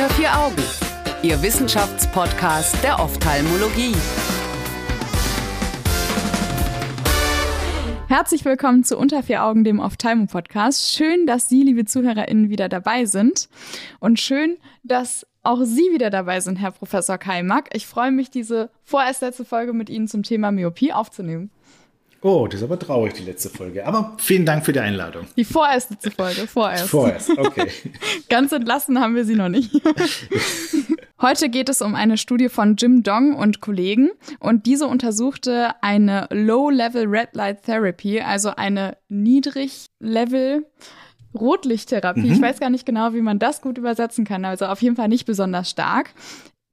Unter vier Augen, Ihr Wissenschaftspodcast der Ophthalmologie. Herzlich willkommen zu Unter vier Augen, dem Ophthalmo-Podcast. Schön, dass Sie, liebe ZuhörerInnen, wieder dabei sind. Und schön, dass auch Sie wieder dabei sind, Herr Professor Kaimak. Ich freue mich, diese vorerst letzte Folge mit Ihnen zum Thema Myopie aufzunehmen. Oh, das ist aber traurig, die letzte Folge. Aber vielen Dank für die Einladung. Die vorerst letzte Folge, vorerst. Vorerst, okay. Ganz entlassen haben wir sie noch nicht. Heute geht es um eine Studie von Jim Dong und Kollegen und diese untersuchte eine Low-Level Red Light Therapy, also eine Niedrig-Level Rotlichttherapie. Mhm. Ich weiß gar nicht genau, wie man das gut übersetzen kann. Also auf jeden Fall nicht besonders stark.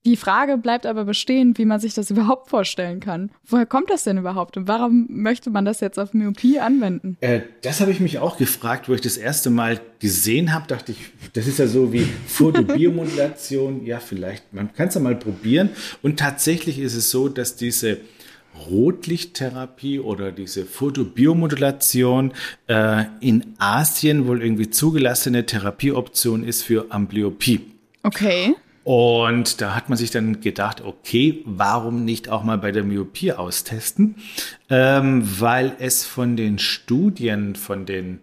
Die Frage bleibt aber bestehen, wie man sich das überhaupt vorstellen kann. Woher kommt das denn überhaupt und warum möchte man das jetzt auf Myopie anwenden? Äh, das habe ich mich auch gefragt, wo ich das erste Mal gesehen habe, dachte ich, das ist ja so wie Photobiomodulation. ja, vielleicht, man kann es ja mal probieren. Und tatsächlich ist es so, dass diese Rotlichttherapie oder diese Photobiomodulation äh, in Asien wohl irgendwie zugelassene Therapieoption ist für Amblyopie. Okay. Und da hat man sich dann gedacht, okay, warum nicht auch mal bei der Myopie austesten? Ähm, weil es von den Studien, von den,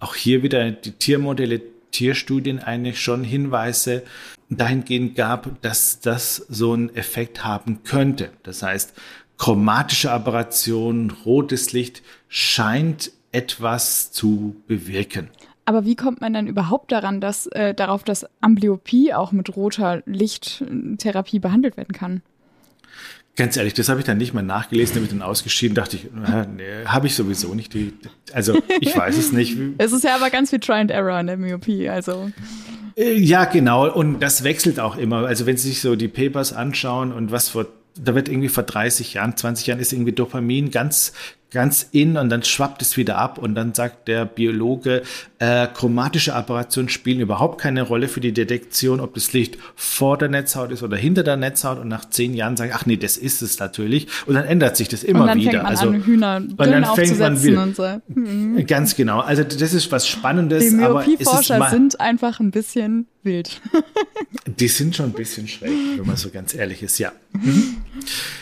auch hier wieder die Tiermodelle, Tierstudien eigentlich schon Hinweise dahingehend gab, dass das so einen Effekt haben könnte. Das heißt, chromatische Aberration, rotes Licht scheint etwas zu bewirken. Aber wie kommt man dann überhaupt daran, dass äh, darauf, dass Amblyopie auch mit roter Lichttherapie behandelt werden kann? Ganz ehrlich, das habe ich dann nicht mal nachgelesen, damit dann ausgeschieden, dachte ich, äh, nee, habe ich sowieso nicht. Die, also ich weiß es nicht. Es ist ja aber ganz viel Try and Error in der Myopie, also. Äh, ja, genau. Und das wechselt auch immer. Also wenn Sie sich so die Papers anschauen und was vor da wird irgendwie vor 30 Jahren, 20 Jahren ist irgendwie Dopamin ganz ganz in und dann schwappt es wieder ab und dann sagt der Biologe, äh, chromatische Apparationen spielen überhaupt keine Rolle für die Detektion, ob das Licht vor der Netzhaut ist oder hinter der Netzhaut und nach zehn Jahren sagen, ach nee, das ist es natürlich und dann ändert sich das immer und dann wieder. Fängt man also an, Hühner und dann fängt man wieder und so. Mhm. Ganz genau. Also das ist was Spannendes. Die Myopieforscher sind einfach ein bisschen wild. Die sind schon ein bisschen schräg, wenn man so ganz ehrlich ist, ja.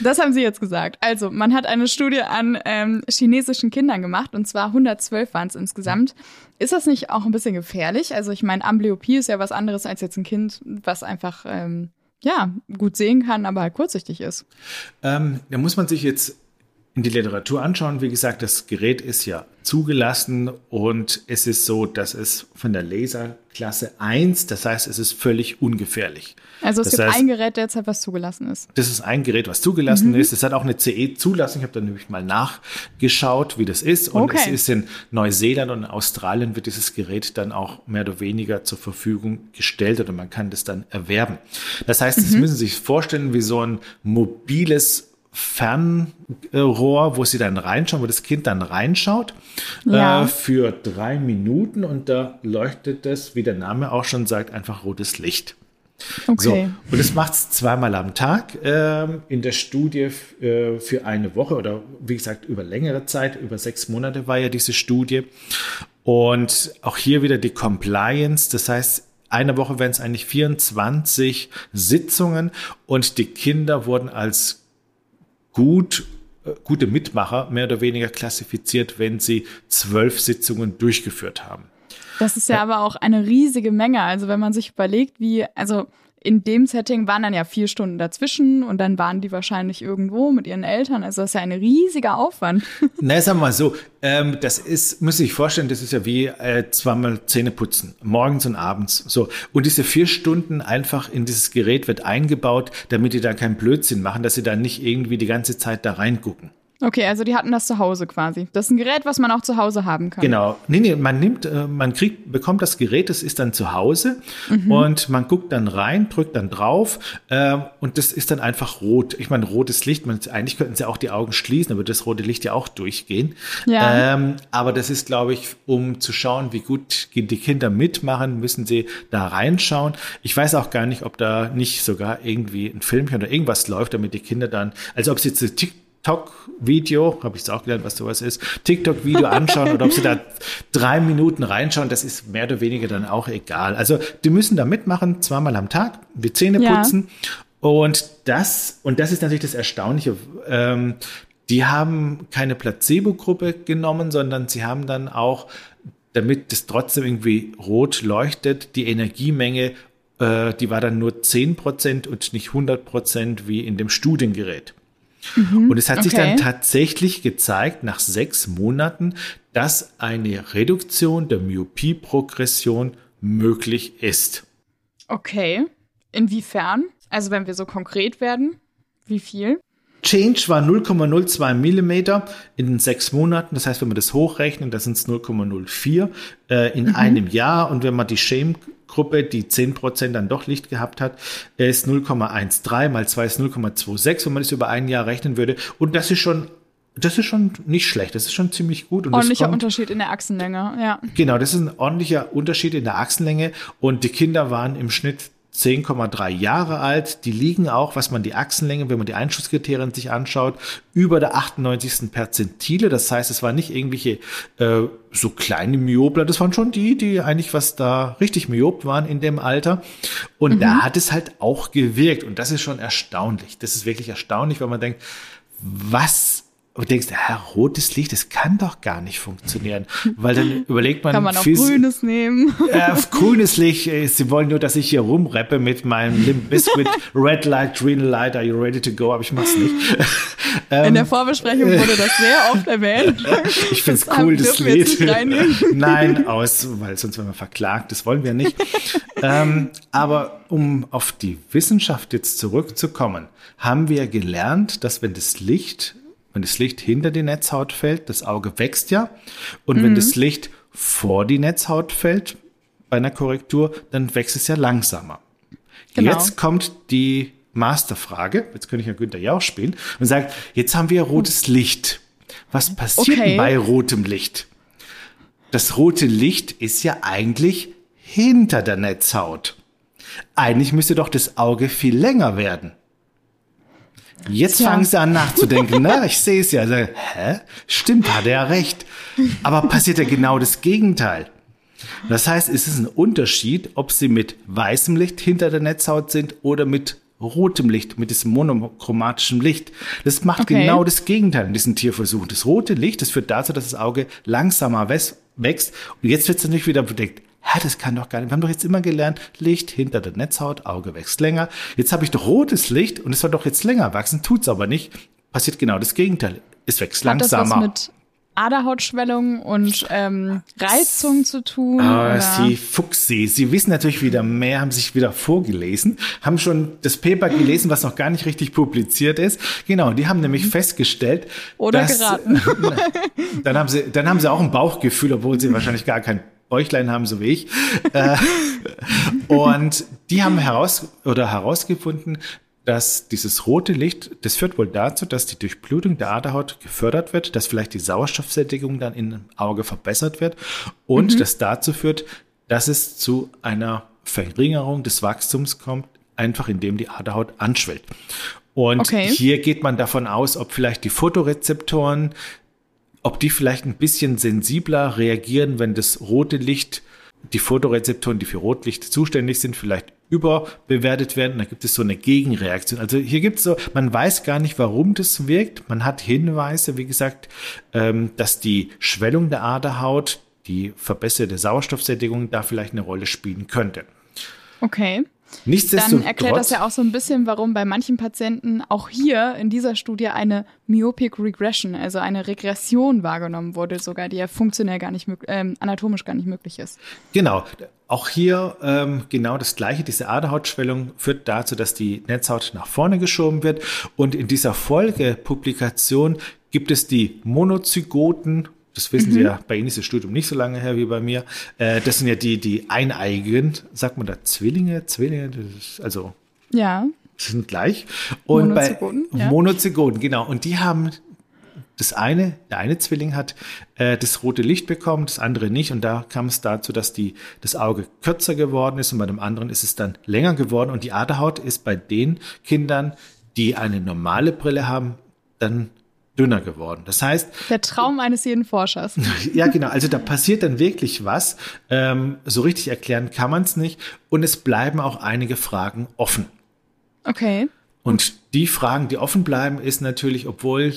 Das haben Sie jetzt gesagt. Also, man hat eine Studie an ähm, chinesischen Kindern gemacht, und zwar 112 waren es insgesamt. Ist das nicht auch ein bisschen gefährlich? Also, ich meine, Amblyopie ist ja was anderes als jetzt ein Kind, was einfach ähm, ja gut sehen kann, aber halt kurzsichtig ist. Ähm, da muss man sich jetzt in die Literatur anschauen. Wie gesagt, das Gerät ist ja zugelassen und es ist so, dass es von der Laserklasse 1, das heißt, es ist völlig ungefährlich. Also es das gibt heißt, ein Gerät derzeit, was zugelassen ist. Das ist ein Gerät, was zugelassen mhm. ist. Es hat auch eine CE-Zulassung. Ich habe da nämlich mal nachgeschaut, wie das ist. Und okay. es ist in Neuseeland und in Australien wird dieses Gerät dann auch mehr oder weniger zur Verfügung gestellt oder man kann das dann erwerben. Das heißt, mhm. das müssen Sie sich vorstellen wie so ein mobiles Fernrohr, wo sie dann reinschauen, wo das Kind dann reinschaut, ja. äh, für drei Minuten und da leuchtet es, wie der Name auch schon sagt, einfach rotes Licht. Okay. So, und das macht es zweimal am Tag äh, in der Studie äh, für eine Woche oder wie gesagt über längere Zeit, über sechs Monate war ja diese Studie. Und auch hier wieder die Compliance, das heißt, eine Woche wären es eigentlich 24 Sitzungen und die Kinder wurden als gut, äh, gute Mitmacher mehr oder weniger klassifiziert, wenn sie zwölf Sitzungen durchgeführt haben. Das ist ja, ja aber auch eine riesige Menge. Also wenn man sich überlegt, wie, also in dem Setting waren dann ja vier Stunden dazwischen und dann waren die wahrscheinlich irgendwo mit ihren Eltern. Also das ist ja ein riesiger Aufwand. Na, sagen wir mal so, ähm, das ist, muss ich vorstellen, das ist ja wie äh, zweimal Zähne putzen, morgens und abends. So. Und diese vier Stunden einfach in dieses Gerät wird eingebaut, damit die da keinen Blödsinn machen, dass sie da nicht irgendwie die ganze Zeit da reingucken. Okay, also die hatten das zu Hause quasi. Das ist ein Gerät, was man auch zu Hause haben kann. Genau. Nee, nee, man nimmt, äh, man kriegt, bekommt das Gerät, das ist dann zu Hause mhm. und man guckt dann rein, drückt dann drauf äh, und das ist dann einfach rot. Ich meine, rotes Licht, man, eigentlich könnten sie auch die Augen schließen, aber das rote Licht ja auch durchgehen. Ja. Ähm, aber das ist, glaube ich, um zu schauen, wie gut die Kinder mitmachen, müssen sie da reinschauen. Ich weiß auch gar nicht, ob da nicht sogar irgendwie ein Filmchen oder irgendwas läuft, damit die Kinder dann, also ob sie jetzt TikTok-Video, habe ich es auch gelernt, was sowas ist, TikTok-Video anschauen oder ob sie da drei Minuten reinschauen, das ist mehr oder weniger dann auch egal. Also die müssen da mitmachen, zweimal am Tag, die Zähne putzen. Ja. Und das, und das ist natürlich das Erstaunliche, ähm, die haben keine Placebo-Gruppe genommen, sondern sie haben dann auch, damit es trotzdem irgendwie rot leuchtet, die Energiemenge, äh, die war dann nur 10% und nicht 100% wie in dem Studiengerät. Mhm, und es hat okay. sich dann tatsächlich gezeigt, nach sechs Monaten, dass eine Reduktion der Myopie-Progression möglich ist. Okay. Inwiefern? Also wenn wir so konkret werden, wie viel? Change war 0,02 Millimeter in den sechs Monaten. Das heißt, wenn wir das hochrechnen, das sind es 0,04 äh, in mhm. einem Jahr. Und wenn man die Shame-Gruppe, die 10% dann doch Licht gehabt hat, ist 0,13 mal 2 ist 0,26, wenn man das über ein Jahr rechnen würde. Und das ist schon das ist schon nicht schlecht, das ist schon ziemlich gut. Und ordentlicher kommt, Unterschied in der Achsenlänge, ja. Genau, das ist ein ordentlicher Unterschied in der Achsenlänge und die Kinder waren im Schnitt 10,3 Jahre alt. Die liegen auch, was man die Achsenlänge, wenn man die Einschusskriterien sich anschaut, über der 98. Perzentile. Das heißt, es waren nicht irgendwelche äh, so kleine Myopler, das waren schon die, die eigentlich was da richtig myop waren in dem Alter. Und mhm. da hat es halt auch gewirkt. Und das ist schon erstaunlich. Das ist wirklich erstaunlich, weil man denkt, was und denkst, ja, rotes Licht, das kann doch gar nicht funktionieren. Weil dann überlegt man. Kann man auch grünes nehmen. Äh, grünes Licht, äh, sie wollen nur, dass ich hier rumrappe mit meinem Limp Biscuit, Red Light, Green Light, are you ready to go? Aber ich mach's nicht. Ähm, In der Vorbesprechung wurde das sehr oft erwähnt. ich find's das cool, das Lied. Nein, aus, weil sonst werden wir verklagt, das wollen wir nicht. ähm, aber um auf die Wissenschaft jetzt zurückzukommen, haben wir gelernt, dass wenn das Licht wenn das Licht hinter die Netzhaut fällt, das Auge wächst ja. Und mhm. wenn das Licht vor die Netzhaut fällt, bei einer Korrektur, dann wächst es ja langsamer. Genau. Jetzt kommt die Masterfrage, jetzt könnte ich ja Günther Jauch spielen, und sagt, jetzt haben wir rotes Licht. Was passiert okay. bei rotem Licht? Das rote Licht ist ja eigentlich hinter der Netzhaut. Eigentlich müsste doch das Auge viel länger werden. Jetzt Tja. fangen sie an nachzudenken. ne? Ich sehe es ja. Also, hä? Stimmt, hat er recht. Aber passiert ja genau das Gegenteil. Das heißt, es ist ein Unterschied, ob sie mit weißem Licht hinter der Netzhaut sind oder mit rotem Licht, mit diesem monochromatischen Licht. Das macht okay. genau das Gegenteil in diesen Tierversuchen. Das rote Licht, das führt dazu, dass das Auge langsamer wächst. Und jetzt wird es natürlich wieder bedeckt hä, das kann doch gar nicht. Wir haben doch jetzt immer gelernt, Licht hinter der Netzhaut, Auge wächst länger. Jetzt habe ich doch rotes Licht und es soll doch jetzt länger wachsen, tut's aber nicht. Passiert genau das Gegenteil. Es wächst Hat langsamer. Das was mit Aderhautschwellung und ähm, Reizung zu tun? Ah, Sie Fuchsi. Sie wissen natürlich wieder mehr, haben sich wieder vorgelesen, haben schon das Paper gelesen, was noch gar nicht richtig publiziert ist. Genau, die haben nämlich festgestellt, oder dass, geraten. dann haben sie, dann haben sie auch ein Bauchgefühl, obwohl sie wahrscheinlich gar kein Bäuchlein haben, so wie ich. Äh, und die haben heraus oder herausgefunden, dass dieses rote Licht, das führt wohl dazu, dass die Durchblutung der Aderhaut gefördert wird, dass vielleicht die Sauerstoffsättigung dann im Auge verbessert wird und mhm. das dazu führt, dass es zu einer Verringerung des Wachstums kommt, einfach indem die Aderhaut anschwillt. Und okay. hier geht man davon aus, ob vielleicht die Fotorezeptoren ob die vielleicht ein bisschen sensibler reagieren, wenn das rote Licht, die Fotorezeptoren, die für Rotlicht zuständig sind, vielleicht überbewertet werden. Da gibt es so eine Gegenreaktion. Also hier gibt es so, man weiß gar nicht, warum das wirkt. Man hat Hinweise, wie gesagt, ähm, dass die Schwellung der Aderhaut, die verbesserte Sauerstoffsättigung da vielleicht eine Rolle spielen könnte. Okay. Dann erklärt das ja auch so ein bisschen, warum bei manchen Patienten auch hier in dieser Studie eine Myopic Regression, also eine Regression wahrgenommen wurde, sogar die ja funktionell gar nicht ähm, anatomisch gar nicht möglich ist. Genau. Auch hier ähm, genau das Gleiche. Diese Aderhautschwellung führt dazu, dass die Netzhaut nach vorne geschoben wird. Und in dieser Folgepublikation gibt es die Monozygoten das wissen mhm. Sie ja, bei Ihnen ist das Studium nicht so lange her wie bei mir. Äh, das sind ja die, die eineigen, sagt man da Zwillinge, Zwillinge, ist, also. Ja. Sind gleich. Und Monozygoten, bei ja. Monozygoten, genau. Und die haben das eine, der eine Zwilling hat äh, das rote Licht bekommen, das andere nicht. Und da kam es dazu, dass die, das Auge kürzer geworden ist und bei dem anderen ist es dann länger geworden. Und die Aderhaut ist bei den Kindern, die eine normale Brille haben, dann dünner geworden. Das heißt. Der Traum eines jeden Forschers. Ja, genau. Also da passiert dann wirklich was. Ähm, so richtig erklären kann man es nicht. Und es bleiben auch einige Fragen offen. Okay. Und die Fragen, die offen bleiben, ist natürlich, obwohl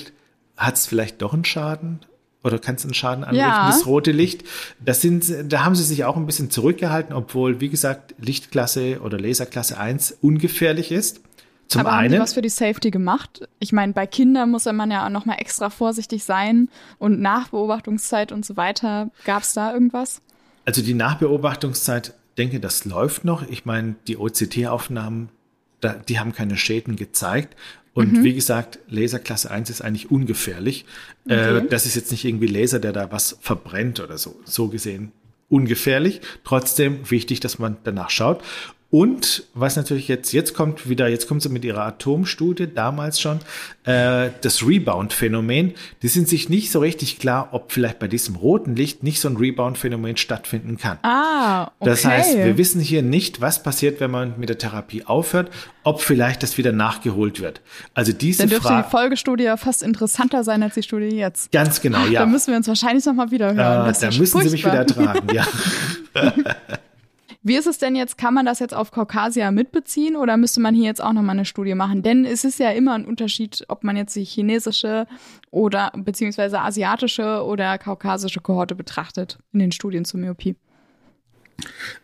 hat es vielleicht doch einen Schaden? Oder kann es einen Schaden anrichten, ja. das rote Licht? Das sind, da haben sie sich auch ein bisschen zurückgehalten, obwohl, wie gesagt, Lichtklasse oder Laserklasse 1 ungefährlich ist. Zum Aber einen, haben die was für die Safety gemacht? Ich meine, bei Kindern muss man ja auch noch mal extra vorsichtig sein und Nachbeobachtungszeit und so weiter. Gab es da irgendwas? Also die Nachbeobachtungszeit, denke, das läuft noch. Ich meine, die OCT-Aufnahmen, die haben keine Schäden gezeigt. Und mhm. wie gesagt, Laserklasse 1 ist eigentlich ungefährlich. Äh, okay. Äh, das ist jetzt nicht irgendwie Laser, der da was verbrennt oder so. So gesehen ungefährlich. Trotzdem wichtig, dass man danach schaut. Und was natürlich jetzt, jetzt kommt wieder, jetzt kommt sie mit ihrer Atomstudie, damals schon, äh, das Rebound-Phänomen. Die sind sich nicht so richtig klar, ob vielleicht bei diesem roten Licht nicht so ein Rebound-Phänomen stattfinden kann. Ah, okay. Das heißt, wir wissen hier nicht, was passiert, wenn man mit der Therapie aufhört, ob vielleicht das wieder nachgeholt wird. Also diese Dann dürfte die Folgestudie ja fast interessanter sein als die Studie jetzt. Ganz genau, ja. Da müssen wir uns wahrscheinlich nochmal wieder hören. Äh, da müssen furchtbar. Sie mich wieder tragen, ja. Wie ist es denn jetzt, kann man das jetzt auf Kaukasia mitbeziehen oder müsste man hier jetzt auch nochmal eine Studie machen? Denn es ist ja immer ein Unterschied, ob man jetzt die chinesische oder beziehungsweise asiatische oder kaukasische Kohorte betrachtet in den Studien zur Myopie.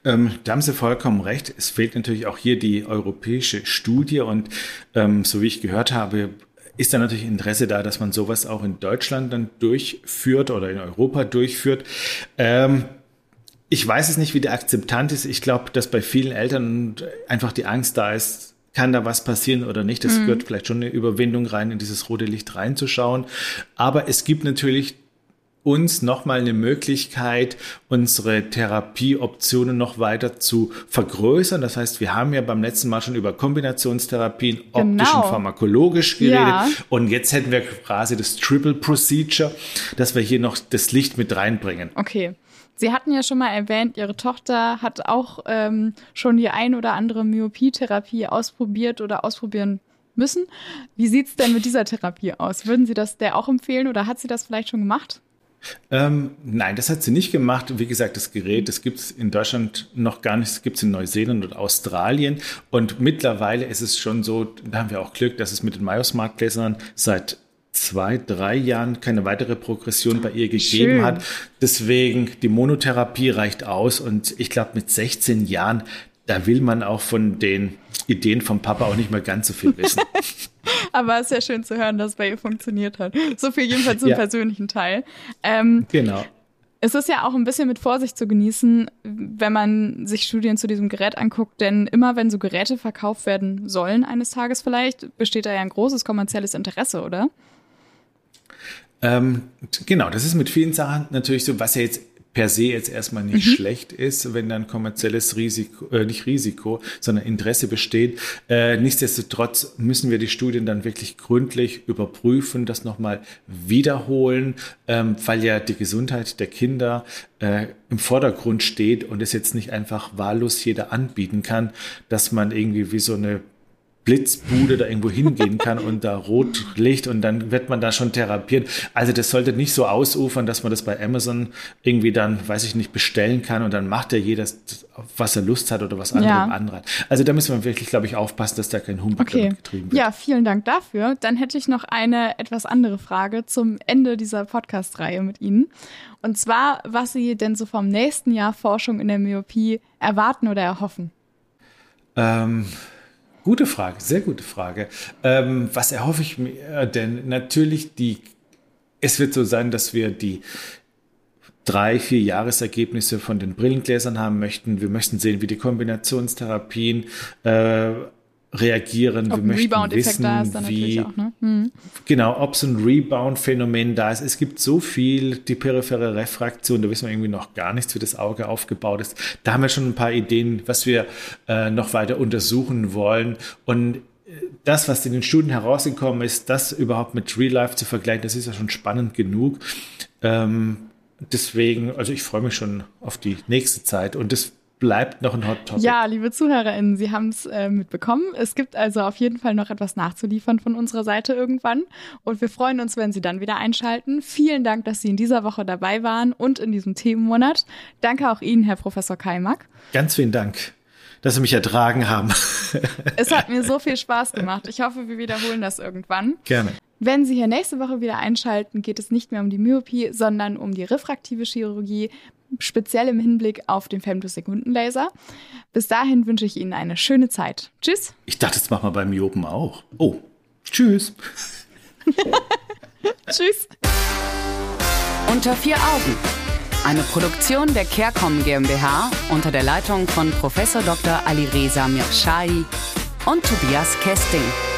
Ähm, da haben Sie vollkommen recht. Es fehlt natürlich auch hier die europäische Studie und ähm, so wie ich gehört habe, ist da natürlich Interesse da, dass man sowas auch in Deutschland dann durchführt oder in Europa durchführt. Ähm, ich weiß es nicht, wie die Akzeptanz ist. Ich glaube, dass bei vielen Eltern einfach die Angst da ist, kann da was passieren oder nicht. Das mhm. gehört vielleicht schon eine Überwindung rein, in dieses rote Licht reinzuschauen. Aber es gibt natürlich uns nochmal eine Möglichkeit, unsere Therapieoptionen noch weiter zu vergrößern. Das heißt, wir haben ja beim letzten Mal schon über Kombinationstherapien, optisch genau. und pharmakologisch geredet. Ja. Und jetzt hätten wir quasi das Triple Procedure, dass wir hier noch das Licht mit reinbringen. Okay. Sie hatten ja schon mal erwähnt, Ihre Tochter hat auch ähm, schon die ein oder andere Myopietherapie ausprobiert oder ausprobieren müssen. Wie sieht es denn mit dieser Therapie aus? Würden Sie das der auch empfehlen oder hat sie das vielleicht schon gemacht? Ähm, nein, das hat sie nicht gemacht. Wie gesagt, das Gerät, das gibt es in Deutschland noch gar nicht. Das gibt es in Neuseeland und Australien. Und mittlerweile ist es schon so, da haben wir auch Glück, dass es mit den Myosmart-Gläsern seit zwei, drei Jahren keine weitere Progression bei ihr gegeben Schön. hat. Deswegen, die Monotherapie reicht aus und ich glaube, mit 16 Jahren, da will man auch von den Ideen vom Papa auch nicht mehr ganz so viel wissen. Aber es ist ja schön zu hören, dass es bei ihr funktioniert hat. So viel jedenfalls zum ja. persönlichen Teil. Ähm, genau. Es ist ja auch ein bisschen mit Vorsicht zu genießen, wenn man sich Studien zu diesem Gerät anguckt, denn immer wenn so Geräte verkauft werden sollen eines Tages vielleicht, besteht da ja ein großes kommerzielles Interesse, oder? Ähm, genau, das ist mit vielen Sachen natürlich so, was ja jetzt per se jetzt erstmal nicht mhm. schlecht ist, wenn dann kommerzielles Risiko, äh, nicht Risiko, sondern Interesse besteht. Äh, nichtsdestotrotz müssen wir die Studien dann wirklich gründlich überprüfen, das nochmal wiederholen, ähm, weil ja die Gesundheit der Kinder äh, im Vordergrund steht und es jetzt nicht einfach wahllos jeder anbieten kann, dass man irgendwie wie so eine Blitzbude da irgendwo hingehen kann und da Rotlicht und dann wird man da schon therapiert. Also das sollte nicht so ausufern, dass man das bei Amazon irgendwie dann, weiß ich nicht, bestellen kann und dann macht ja jeder, was er Lust hat oder was andere ja. anrat. Also da müssen wir wirklich, glaube ich, aufpassen, dass da kein Humbug okay. getrieben wird. Ja, vielen Dank dafür. Dann hätte ich noch eine etwas andere Frage zum Ende dieser Podcast-Reihe mit Ihnen. Und zwar, was Sie denn so vom nächsten Jahr Forschung in der Myopie erwarten oder erhoffen? Ähm Gute Frage, sehr gute Frage. Ähm, was erhoffe ich mir denn? Natürlich, die, es wird so sein, dass wir die drei, vier Jahresergebnisse von den Brillengläsern haben möchten. Wir möchten sehen, wie die Kombinationstherapien äh, reagieren. Ob wir möchten wissen, wie, auch, ne? hm. genau, ob so ein Rebound-Phänomen da ist. Es gibt so viel, die periphere Refraktion, da wissen wir irgendwie noch gar nichts, wie das Auge aufgebaut ist. Da haben wir schon ein paar Ideen, was wir äh, noch weiter untersuchen wollen. Und äh, das, was in den Studien herausgekommen ist, das überhaupt mit Real Life zu vergleichen, das ist ja schon spannend genug. Ähm, deswegen, also ich freue mich schon auf die nächste Zeit und das bleibt noch ein Hot Topic. Ja, liebe ZuhörerInnen, Sie haben es äh, mitbekommen. Es gibt also auf jeden Fall noch etwas nachzuliefern von unserer Seite irgendwann. Und wir freuen uns, wenn Sie dann wieder einschalten. Vielen Dank, dass Sie in dieser Woche dabei waren und in diesem Themenmonat. Danke auch Ihnen, Herr Professor Kaimak. Ganz vielen Dank dass Sie mich ertragen haben. es hat mir so viel Spaß gemacht. Ich hoffe, wir wiederholen das irgendwann. Gerne. Wenn Sie hier nächste Woche wieder einschalten, geht es nicht mehr um die Myopie, sondern um die refraktive Chirurgie speziell im Hinblick auf den Femtosekundenlaser. Bis dahin wünsche ich Ihnen eine schöne Zeit. Tschüss. Ich dachte, das machen wir beim Myopen auch. Oh, tschüss. tschüss. Unter vier Augen. Eine Produktion der CareCom GmbH unter der Leitung von Prof. Dr. Alireza Mirshahi und Tobias Kesting.